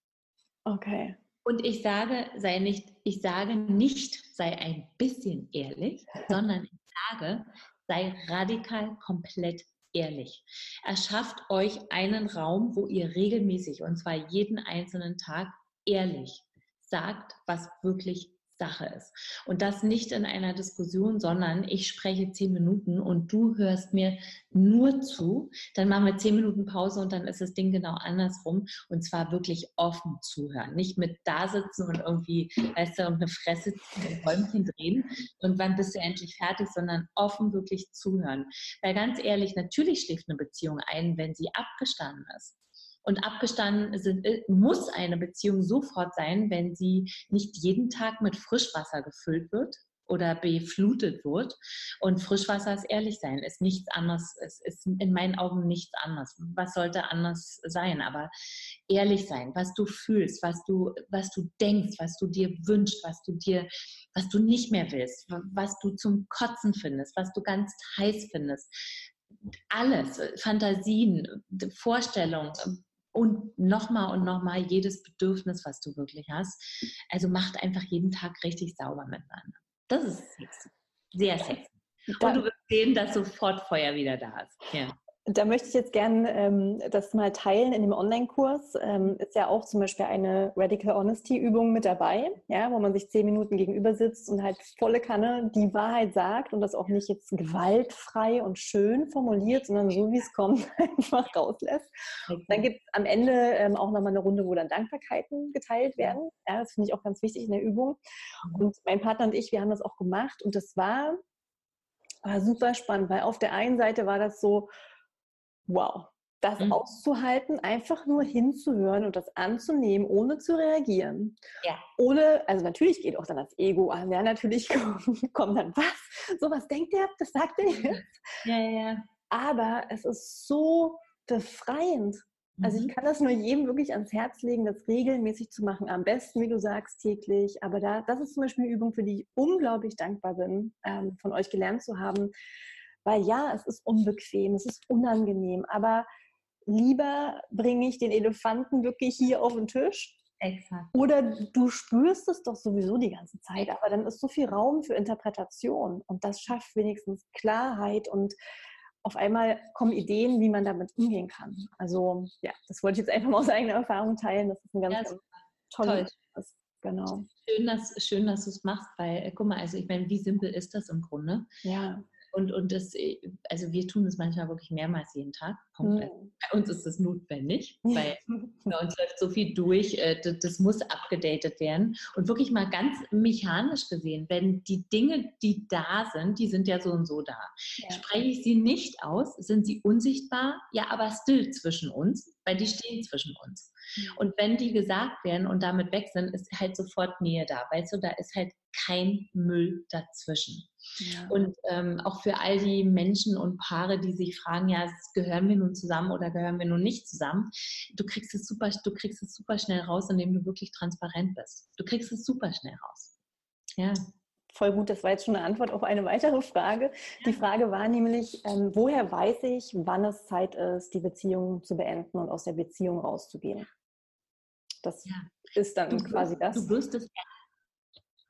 Okay. Und ich sage, sei nicht, ich sage nicht, sei ein bisschen ehrlich, [LAUGHS] sondern ich sage, sei radikal komplett ehrlich. Erschafft euch einen Raum, wo ihr regelmäßig, und zwar jeden einzelnen Tag, ehrlich sagt, was wirklich Sache ist. Und das nicht in einer Diskussion, sondern ich spreche zehn Minuten und du hörst mir nur zu. Dann machen wir zehn Minuten Pause und dann ist das Ding genau andersrum. Und zwar wirklich offen zuhören. Nicht mit da sitzen und irgendwie, weißt du, eine Fresse ziehen, Räumchen drehen und wann bist du endlich fertig, sondern offen wirklich zuhören. Weil ganz ehrlich, natürlich schläft eine Beziehung ein, wenn sie abgestanden ist. Und abgestanden sind, äh, muss eine Beziehung sofort sein, wenn sie nicht jeden Tag mit Frischwasser gefüllt wird oder beflutet wird. Und Frischwasser ist ehrlich sein, ist nichts anderes, es ist in meinen Augen nichts anderes. Was sollte anders sein? Aber ehrlich sein, was du fühlst, was du, was du denkst, was du dir wünschst, was du dir, was du nicht mehr willst, was du zum Kotzen findest, was du ganz heiß findest. Alles, Fantasien, Vorstellungen, und nochmal und nochmal jedes Bedürfnis, was du wirklich hast. Also macht einfach jeden Tag richtig sauber miteinander. Das ist sexy. Sehr sexy. Und du wirst sehen, dass sofort Feuer wieder da ist. Ja. Da möchte ich jetzt gerne ähm, das mal teilen in dem Online-Kurs. Ähm, ist ja auch zum Beispiel eine Radical Honesty-Übung mit dabei, ja, wo man sich zehn Minuten gegenüber sitzt und halt volle Kanne die Wahrheit sagt und das auch nicht jetzt gewaltfrei und schön formuliert, sondern so wie es kommt, [LAUGHS] einfach rauslässt. Okay. Dann gibt es am Ende ähm, auch nochmal eine Runde, wo dann Dankbarkeiten geteilt werden. Ja, das finde ich auch ganz wichtig in der Übung. Mhm. Und mein Partner und ich, wir haben das auch gemacht und das war, war super spannend, weil auf der einen Seite war das so, wow, das mhm. auszuhalten, einfach nur hinzuhören und das anzunehmen, ohne zu reagieren. Ja. Ohne, also natürlich geht auch dann das Ego an. Ja, natürlich [LAUGHS] kommt dann, was? So was denkt der? Das sagt er jetzt? Ja, ja, ja. Aber es ist so befreiend. Also ich mhm. kann das nur jedem wirklich ans Herz legen, das regelmäßig zu machen. Am besten, wie du sagst, täglich. Aber da, das ist zum Beispiel eine Übung, für die ich unglaublich dankbar bin, ähm, von euch gelernt zu haben weil ja, es ist unbequem, es ist unangenehm, aber lieber bringe ich den Elefanten wirklich hier auf den Tisch. Exakt. Oder du spürst es doch sowieso die ganze Zeit, aber dann ist so viel Raum für Interpretation und das schafft wenigstens Klarheit und auf einmal kommen Ideen, wie man damit umgehen kann. Also ja, das wollte ich jetzt einfach mal aus eigener Erfahrung teilen. Das ist ein ganz, ja, ganz tolles. Toll. Genau. Schön, dass, schön, dass du es machst, weil, guck mal, also ich meine, wie simpel ist das im Grunde? Ja. Und, und das, äh, also wir tun das manchmal wirklich mehrmals jeden Tag. Mhm. Bei uns ist das notwendig, [LAUGHS] weil bei uns läuft so viel durch, äh, das, das, muss abgedatet werden. Und wirklich mal ganz mechanisch gesehen, wenn die Dinge, die da sind, die sind ja so und so da. Ja. Spreche ich sie nicht aus, sind sie unsichtbar, ja, aber still zwischen uns, weil die stehen zwischen uns. Mhm. Und wenn die gesagt werden und damit weg sind, ist halt sofort Nähe da. Weißt du, da ist halt kein Müll dazwischen. Ja. Und ähm, auch für all die Menschen und Paare, die sich fragen, ja, gehören wir nun zusammen oder gehören wir nun nicht zusammen, du kriegst es super, du kriegst es super schnell raus, indem du wirklich transparent bist. Du kriegst es super schnell raus. Ja. Voll gut, das war jetzt schon eine Antwort auf eine weitere Frage. Die Frage war nämlich, ähm, woher weiß ich, wann es Zeit ist, die Beziehung zu beenden und aus der Beziehung rauszugehen? Das ja. ist dann du, quasi das. Du wirst es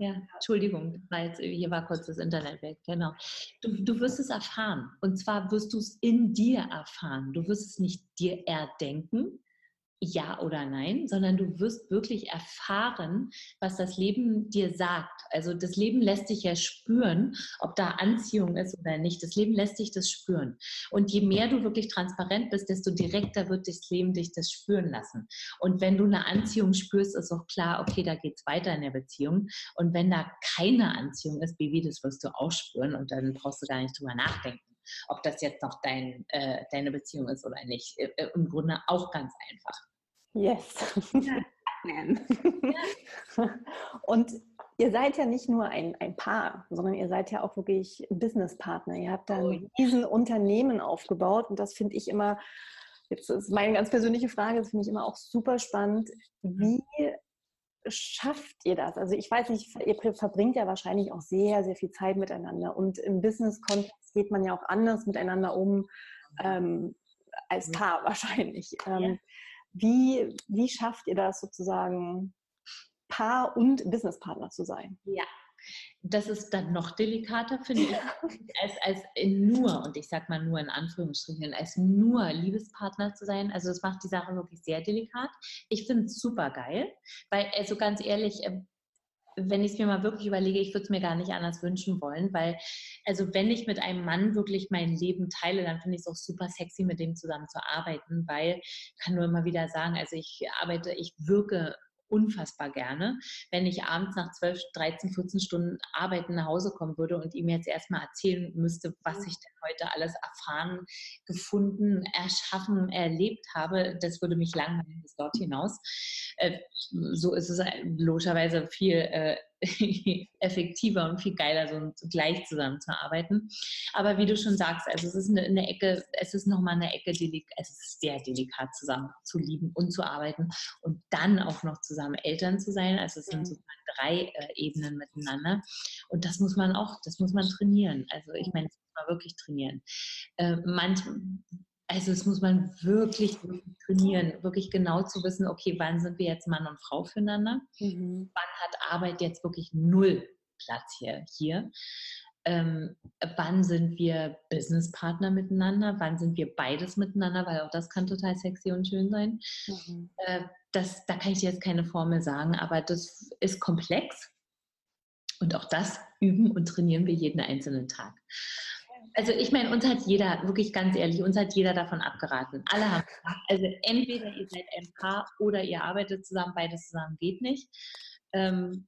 ja, Entschuldigung, war jetzt, hier war kurz das Internet weg. Genau. Du, du wirst es erfahren. Und zwar wirst du es in dir erfahren. Du wirst es nicht dir erdenken, ja oder nein, sondern du wirst wirklich erfahren, was das Leben dir sagt. Also das Leben lässt dich ja spüren, ob da Anziehung ist oder nicht. Das Leben lässt dich das spüren. Und je mehr du wirklich transparent bist, desto direkter wird das Leben dich das spüren lassen. Und wenn du eine Anziehung spürst, ist auch klar, okay, da geht es weiter in der Beziehung. Und wenn da keine Anziehung ist, Baby, das wirst du auch spüren und dann brauchst du gar nicht drüber nachdenken ob das jetzt noch dein, äh, deine Beziehung ist oder nicht. Äh, äh Im Grunde auch ganz einfach. Yes. Ja. [LAUGHS] Und ihr seid ja nicht nur ein, ein Paar, sondern ihr seid ja auch wirklich Businesspartner. Ihr habt da ein riesen Unternehmen aufgebaut und das finde ich immer, jetzt ist meine ganz persönliche Frage, das finde ich immer auch super spannend. Wie schafft ihr das? Also ich weiß nicht, ihr verbringt ja wahrscheinlich auch sehr, sehr viel Zeit miteinander und im Business-Kontext geht man ja auch anders miteinander um ähm, als Paar wahrscheinlich. Ähm, ja. Wie, wie schafft ihr das sozusagen, Paar und Businesspartner zu sein? Ja, das ist dann noch delikater, finde ich, [LAUGHS] als, als nur, und ich sage mal nur in Anführungsstrichen, als nur Liebespartner zu sein. Also das macht die Sache wirklich sehr delikat. Ich finde es super geil, weil, also ganz ehrlich, ähm, wenn ich es mir mal wirklich überlege, ich würde es mir gar nicht anders wünschen wollen, weil, also wenn ich mit einem Mann wirklich mein Leben teile, dann finde ich es auch super sexy, mit dem zusammen zu arbeiten, weil ich kann nur immer wieder sagen, also ich arbeite, ich wirke unfassbar gerne, wenn ich abends nach 12, 13, 14 Stunden Arbeiten nach Hause kommen würde und ihm jetzt erstmal erzählen müsste, was ich denn heute alles erfahren, gefunden, erschaffen, erlebt habe. Das würde mich langweilen bis dort hinaus. Äh, so ist es logischerweise viel äh, [LAUGHS] effektiver und viel geiler, so gleich zusammenzuarbeiten. Aber wie du schon sagst, also es ist eine, eine Ecke, es ist nochmal eine Ecke, es ist sehr delikat zusammen zu lieben und zu arbeiten und dann auch noch zusammen Eltern zu sein. Also es sind sozusagen drei äh, Ebenen miteinander. Und das muss man auch, das muss man trainieren. Also ich meine, das muss man wirklich trainieren. Äh, manch, also das muss man wirklich, wirklich trainieren, wirklich genau zu wissen, okay, wann sind wir jetzt Mann und Frau füreinander? Mhm. Wann hat Arbeit jetzt wirklich null Platz hier? hier? ähm, wann sind wir Businesspartner miteinander, wann sind wir beides miteinander, weil auch das kann total sexy und schön sein. Mhm. Äh, das, da kann ich jetzt keine Formel sagen, aber das ist komplex. Und auch das üben und trainieren wir jeden einzelnen Tag. Also ich meine, uns hat jeder, wirklich ganz ehrlich, uns hat jeder davon abgeraten. Alle haben gesagt, also entweder ihr seid ein Paar oder ihr arbeitet zusammen, beides zusammen geht nicht. Ähm,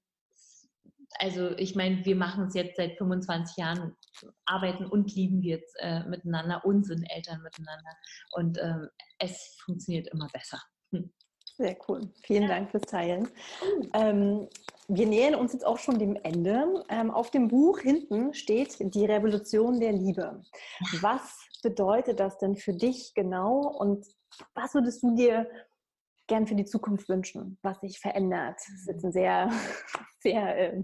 also ich meine, wir machen es jetzt seit 25 Jahren, arbeiten und lieben wir jetzt äh, miteinander und sind Eltern miteinander. Und ähm, es funktioniert immer besser. Hm. Sehr cool. Vielen ja. Dank fürs Teilen. Ähm, wir nähern uns jetzt auch schon dem Ende. Ähm, auf dem Buch hinten steht die Revolution der Liebe. Was bedeutet das denn für dich genau und was würdest du dir gern für die Zukunft wünschen, was sich verändert? Das ist jetzt ein sehr, [LAUGHS] sehr, äh,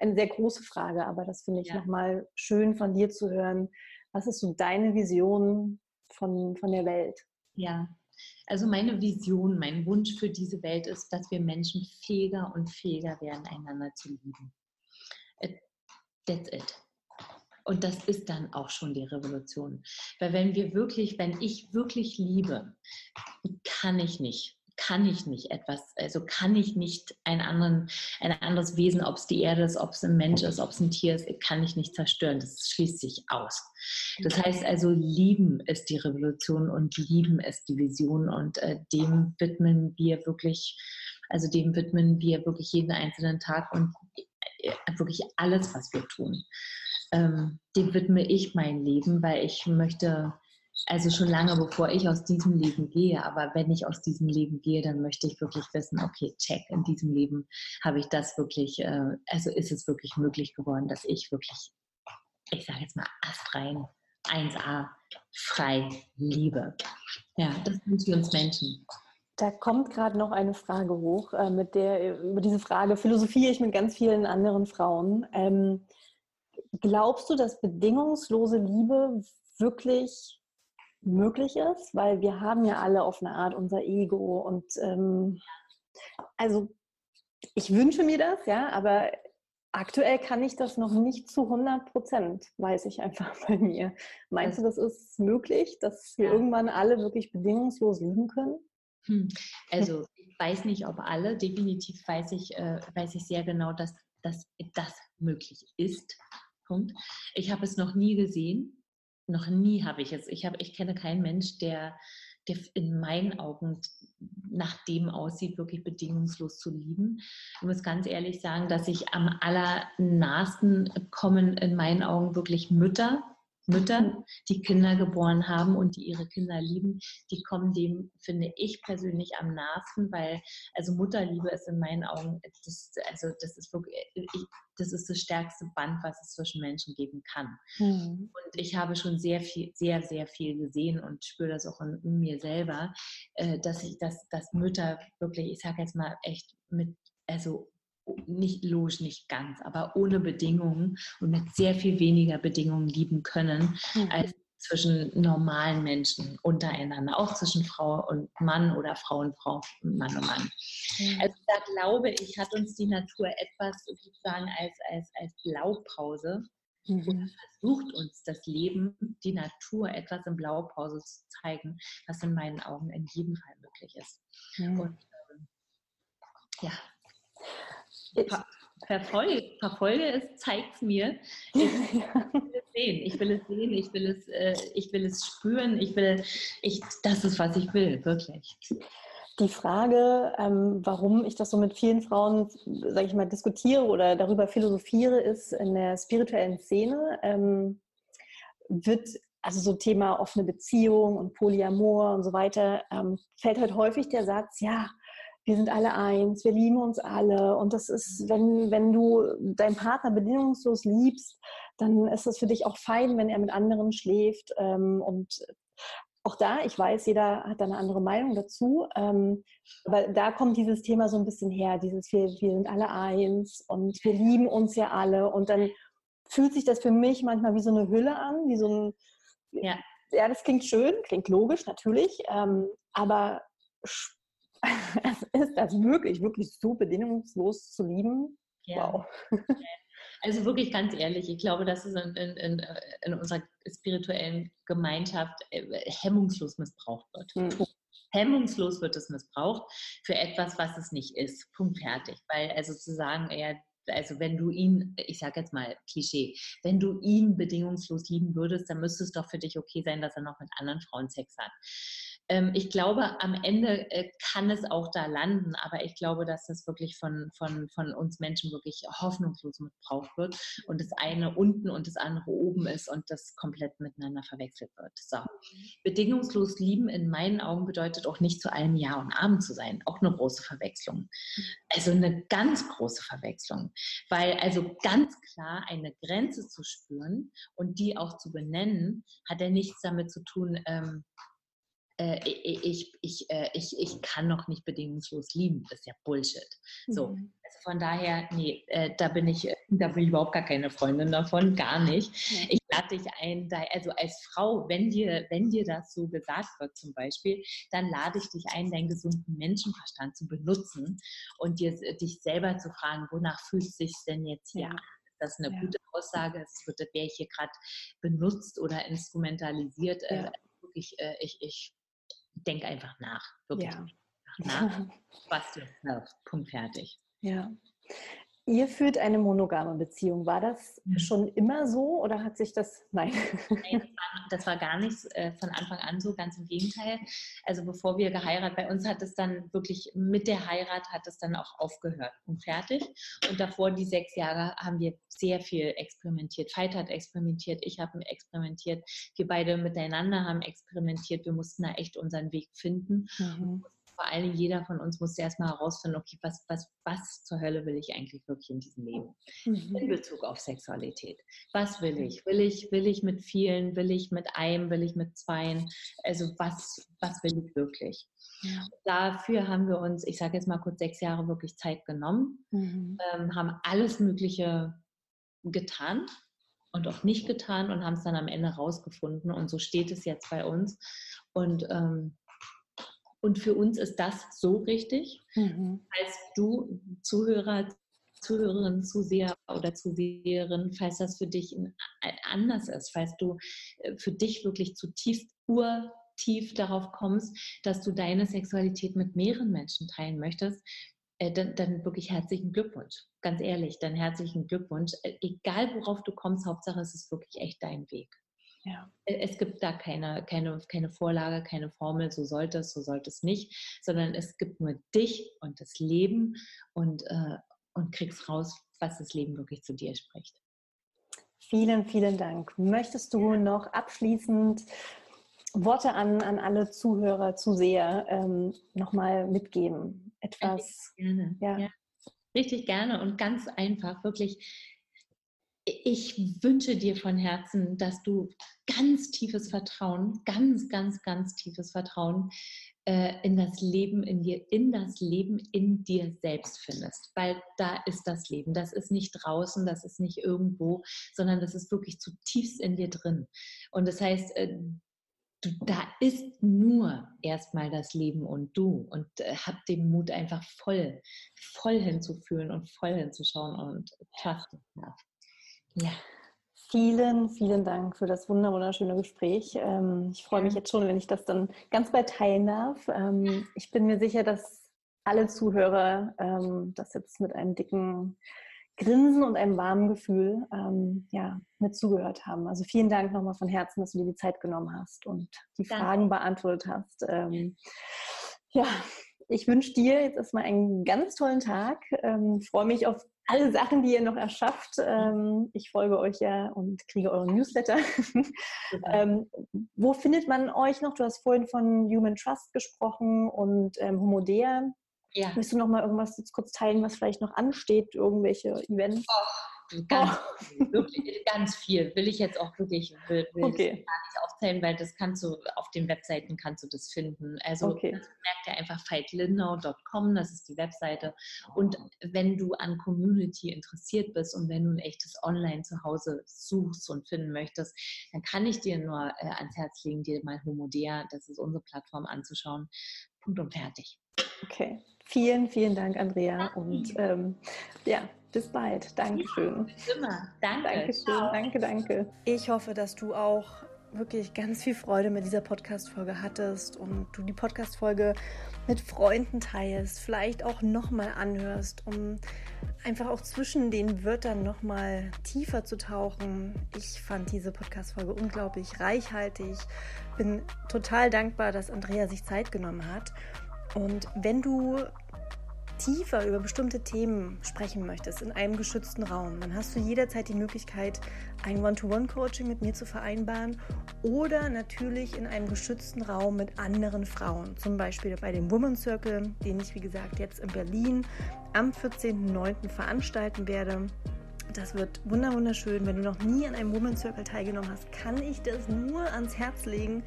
eine sehr große Frage, aber das finde ich ja. nochmal schön von dir zu hören. Was ist so deine Vision von, von der Welt? Ja, also meine Vision, mein Wunsch für diese Welt ist, dass wir Menschen fähiger und fähiger werden, einander zu lieben. That's it. Und das ist dann auch schon die Revolution. Weil wenn wir wirklich, wenn ich wirklich liebe, kann ich nicht kann ich nicht etwas, also kann ich nicht ein, anderen, ein anderes Wesen, ob es die Erde ist, ob es ein Mensch ist, ob es ein Tier ist, kann ich nicht zerstören. Das schließt sich aus. Das heißt also, lieben ist die Revolution und lieben ist die Vision und äh, dem widmen wir wirklich, also dem widmen wir wirklich jeden einzelnen Tag und äh, wirklich alles, was wir tun. Ähm, dem widme ich mein Leben, weil ich möchte also schon lange bevor ich aus diesem Leben gehe. Aber wenn ich aus diesem Leben gehe, dann möchte ich wirklich wissen, okay, check, in diesem Leben habe ich das wirklich, äh, also ist es wirklich möglich geworden, dass ich wirklich, ich sage jetzt mal, astrein, 1a, frei liebe. Ja, das sind wir uns Menschen. Da kommt gerade noch eine Frage hoch, äh, mit der, über diese Frage philosophiere ich mit ganz vielen anderen Frauen. Ähm, glaubst du, dass bedingungslose Liebe wirklich möglich ist, weil wir haben ja alle auf eine Art unser Ego und ähm, also ich wünsche mir das, ja, aber aktuell kann ich das noch nicht zu 100 Prozent, weiß ich einfach [LAUGHS] bei mir. Meinst du, das ist möglich, dass wir ja. irgendwann alle wirklich bedingungslos lieben können? Hm. Also ich weiß nicht, ob alle, definitiv weiß ich, äh, weiß ich sehr genau, dass, dass das möglich ist. Punkt. Ich habe es noch nie gesehen noch nie habe ich es. Ich, habe, ich kenne keinen Mensch, der, der in meinen Augen nach dem aussieht, wirklich bedingungslos zu lieben. Ich muss ganz ehrlich sagen, dass ich am allernahesten kommen in meinen Augen wirklich Mütter, Mütter, die Kinder geboren haben und die ihre Kinder lieben, die kommen dem, finde ich persönlich, am nahesten, weil also Mutterliebe ist in meinen Augen, das, also das ist wirklich, ich, das ist das stärkste Band, was es zwischen Menschen geben kann. Mhm. Und ich habe schon sehr viel, sehr, sehr viel gesehen und spüre das auch in, in mir selber, äh, dass ich, dass, dass Mütter wirklich, ich sage jetzt mal echt mit, also nicht logisch, nicht ganz, aber ohne Bedingungen und mit sehr viel weniger Bedingungen lieben können, mhm. als zwischen normalen Menschen untereinander, auch zwischen Frau und Mann oder Frau und Frau, Mann und Mann. Mhm. Also da glaube ich, hat uns die Natur etwas sozusagen als, als, als Blaupause mhm. versucht uns das Leben, die Natur etwas in Blaupause zu zeigen, was in meinen Augen in jedem Fall möglich ist. Mhm. Und ähm, ja, verfolge, verfolge es, zeig es mir. [LAUGHS] Ich will es sehen, ich will es sehen, ich will es, äh, ich will es spüren, ich will, ich, das ist, was ich will, wirklich. Die Frage, ähm, warum ich das so mit vielen Frauen, sage ich mal, diskutiere oder darüber philosophiere, ist in der spirituellen Szene ähm, wird also so Thema offene Beziehung und Polyamor und so weiter, ähm, fällt halt häufig der Satz, ja, wir sind alle eins, wir lieben uns alle. Und das ist, wenn, wenn du deinen Partner bedingungslos liebst, dann ist das für dich auch fein, wenn er mit anderen schläft. Ähm, und auch da, ich weiß, jeder hat da eine andere Meinung dazu, ähm, aber da kommt dieses Thema so ein bisschen her, dieses wir, wir sind alle eins und wir lieben uns ja alle. Und dann fühlt sich das für mich manchmal wie so eine Hülle an, wie so ein, ja, ja das klingt schön, klingt logisch natürlich, ähm, aber ist das wirklich, wirklich so bedingungslos zu lieben? Ja. Wow. [LAUGHS] Also wirklich ganz ehrlich, ich glaube, dass es in, in, in, in unserer spirituellen Gemeinschaft äh, hemmungslos missbraucht wird. Mhm. Hemmungslos wird es missbraucht für etwas, was es nicht ist. Punkt fertig. Weil also zu sagen, er also wenn du ihn, ich sage jetzt mal Klischee, wenn du ihn bedingungslos lieben würdest, dann müsste es doch für dich okay sein, dass er noch mit anderen Frauen Sex hat. Ähm, ich glaube, am Ende äh, kann es auch da landen, aber ich glaube, dass das wirklich von, von, von uns Menschen wirklich hoffnungslos missbraucht wird und das eine unten und das andere oben ist und das komplett miteinander verwechselt wird. So. Bedingungslos lieben in meinen Augen bedeutet auch nicht zu allem Ja und Abend zu sein. Auch eine große Verwechslung. Also eine ganz große Verwechslung. Weil also ganz klar eine Grenze zu spüren und die auch zu benennen, hat ja nichts damit zu tun, ähm, äh, ich, ich, äh, ich, ich kann noch nicht bedingungslos lieben. Das ist ja Bullshit. So, mhm. also von daher, nee, äh, da bin ich, da bin ich überhaupt gar keine Freundin davon, gar nicht. Ja. Ich lade dich ein, da, also als Frau, wenn dir, wenn dir das so gesagt wird zum Beispiel, dann lade ich dich ein, deinen gesunden Menschenverstand zu benutzen und dir, dich selber zu fragen, wonach fühlt es sich denn jetzt hier an? das eine ja. gute Aussage, es wird, wäre ich hier gerade benutzt oder instrumentalisiert. Ja. Äh, wirklich, äh, ich, ich denk einfach nach. Wirklich ja. nach. [LAUGHS] Was du willst. Punkt fertig. Ja. Ihr führt eine monogame Beziehung. War das mhm. schon immer so oder hat sich das. Nein. Nein das, war, das war gar nichts äh, von Anfang an so, ganz im Gegenteil. Also bevor wir geheiratet, bei uns hat es dann wirklich mit der Heirat hat es dann auch aufgehört und fertig. Und davor die sechs Jahre haben wir sehr viel experimentiert. Veit hat experimentiert, ich habe experimentiert, wir beide miteinander haben experimentiert. Wir mussten da echt unseren Weg finden. Mhm vor allem jeder von uns muss erstmal herausfinden, okay, was, was, was zur Hölle will ich eigentlich wirklich in diesem Leben? Mhm. In Bezug auf Sexualität. Was will ich? Will ich, will ich mit vielen? Will ich mit einem? Will ich mit zweien? Also was, was will ich wirklich? Ja. Dafür haben wir uns, ich sage jetzt mal kurz sechs Jahre wirklich Zeit genommen, mhm. ähm, haben alles Mögliche getan und auch nicht getan und haben es dann am Ende rausgefunden. Und so steht es jetzt bei uns. Und ähm, und für uns ist das so richtig. Mhm. Als du Zuhörer, Zuhörerin, Zuseher oder Zuseherin, falls das für dich anders ist, falls du äh, für dich wirklich zutiefst urtief darauf kommst, dass du deine Sexualität mit mehreren Menschen teilen möchtest, äh, dann, dann, wirklich herzlichen Glückwunsch. Ganz ehrlich, dann herzlichen Glückwunsch. Äh, egal worauf du kommst, Hauptsache es ist wirklich echt dein Weg. Ja. Äh, es gibt da keine, keine, keine Vorlage, keine Formel, so sollte es, so sollte es nicht, sondern es gibt nur dich und das Leben und, äh, und kriegst raus, was das Leben wirklich zu dir spricht. Vielen, vielen Dank. Möchtest du noch abschließend Worte an, an alle Zuhörer, Zuseher ähm, nochmal mitgeben? Etwas. Gerne. Ja. ja. Richtig gerne und ganz einfach, wirklich ich wünsche dir von Herzen, dass du ganz tiefes Vertrauen, ganz, ganz, ganz tiefes Vertrauen äh, in das Leben in dir, in das Leben in dir selbst findest, weil da ist das Leben. Das ist nicht draußen, das ist nicht irgendwo, sondern das ist wirklich zutiefst in dir drin. Und das heißt, äh, du, da ist nur erstmal das Leben und du und äh, hab den Mut einfach voll, voll hinzufühlen und voll hinzuschauen und trust ja. Ja. Vielen, vielen Dank für das wunderschöne Gespräch. Ähm, ich freue mich jetzt schon, wenn ich das dann ganz bald teilen darf. Ähm, [LAUGHS] ich bin mir sicher, dass alle Zuhörer ähm, das jetzt mit einem dicken Grinsen und einem warmen Gefühl ja, mit zugehört haben. Also vielen Dank nochmal von Herzen, dass du dir die Zeit genommen hast und die Danke. Fragen beantwortet hast. ja, ich wünsche dir jetzt erstmal einen ganz tollen Tag. Ich freue mich auf alle Sachen, die ihr noch erschafft. Ähm, ich folge euch ja und kriege euren Newsletter. [LAUGHS] ähm, wo findet man euch noch? Du hast vorhin von Human Trust gesprochen und ähm, Homodea. Ja. Willst du noch mal irgendwas kurz teilen, was vielleicht noch ansteht, irgendwelche Events? Oh Ganz, oh. wirklich, ganz viel. Will ich jetzt auch wirklich will, will okay. gar nicht aufzählen, weil das kannst du auf den Webseiten kannst du das finden. Also okay. merkt ihr einfach fightlindau.com, das ist die Webseite. Und wenn du an Community interessiert bist und wenn du ein echtes Online zu Hause suchst und finden möchtest, dann kann ich dir nur äh, ans Herz legen, dir mal Homodea, das ist unsere Plattform, anzuschauen. Punkt und fertig. Okay, Vielen, vielen Dank, Andrea. Und ähm, ja, bis bald. Dankeschön. Ja, immer. Danke. Dankeschön. Ciao. Danke, danke. Ich hoffe, dass du auch wirklich ganz viel Freude mit dieser Podcast-Folge hattest und du die Podcast-Folge mit Freunden teilst, vielleicht auch nochmal anhörst, um einfach auch zwischen den Wörtern nochmal tiefer zu tauchen. Ich fand diese Podcast-Folge unglaublich reichhaltig, bin total dankbar, dass Andrea sich Zeit genommen hat. Und wenn du tiefer über bestimmte Themen sprechen möchtest in einem geschützten Raum, dann hast du jederzeit die Möglichkeit, ein One-to-One-Coaching mit mir zu vereinbaren oder natürlich in einem geschützten Raum mit anderen Frauen. Zum Beispiel bei dem Woman Circle, den ich wie gesagt jetzt in Berlin am 14.09. veranstalten werde. Das wird wunderschön. Wenn du noch nie an einem Woman Circle teilgenommen hast, kann ich das nur ans Herz legen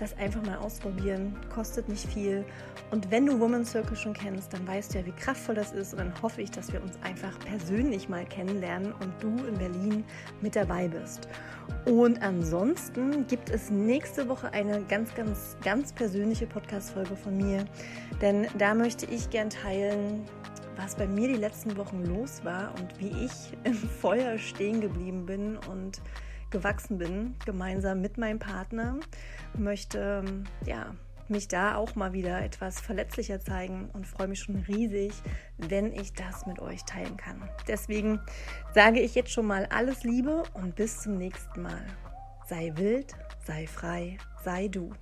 das einfach mal ausprobieren. Kostet nicht viel. Und wenn du Woman Circle schon kennst, dann weißt du ja, wie kraftvoll das ist. Und dann hoffe ich, dass wir uns einfach persönlich mal kennenlernen und du in Berlin mit dabei bist. Und ansonsten gibt es nächste Woche eine ganz, ganz, ganz persönliche Podcast-Folge von mir. Denn da möchte ich gern teilen, was bei mir die letzten Wochen los war und wie ich [LAUGHS] im Feuer stehen geblieben bin und gewachsen bin, gemeinsam mit meinem Partner, möchte ja, mich da auch mal wieder etwas verletzlicher zeigen und freue mich schon riesig, wenn ich das mit euch teilen kann. Deswegen sage ich jetzt schon mal alles Liebe und bis zum nächsten Mal. Sei wild, sei frei, sei du.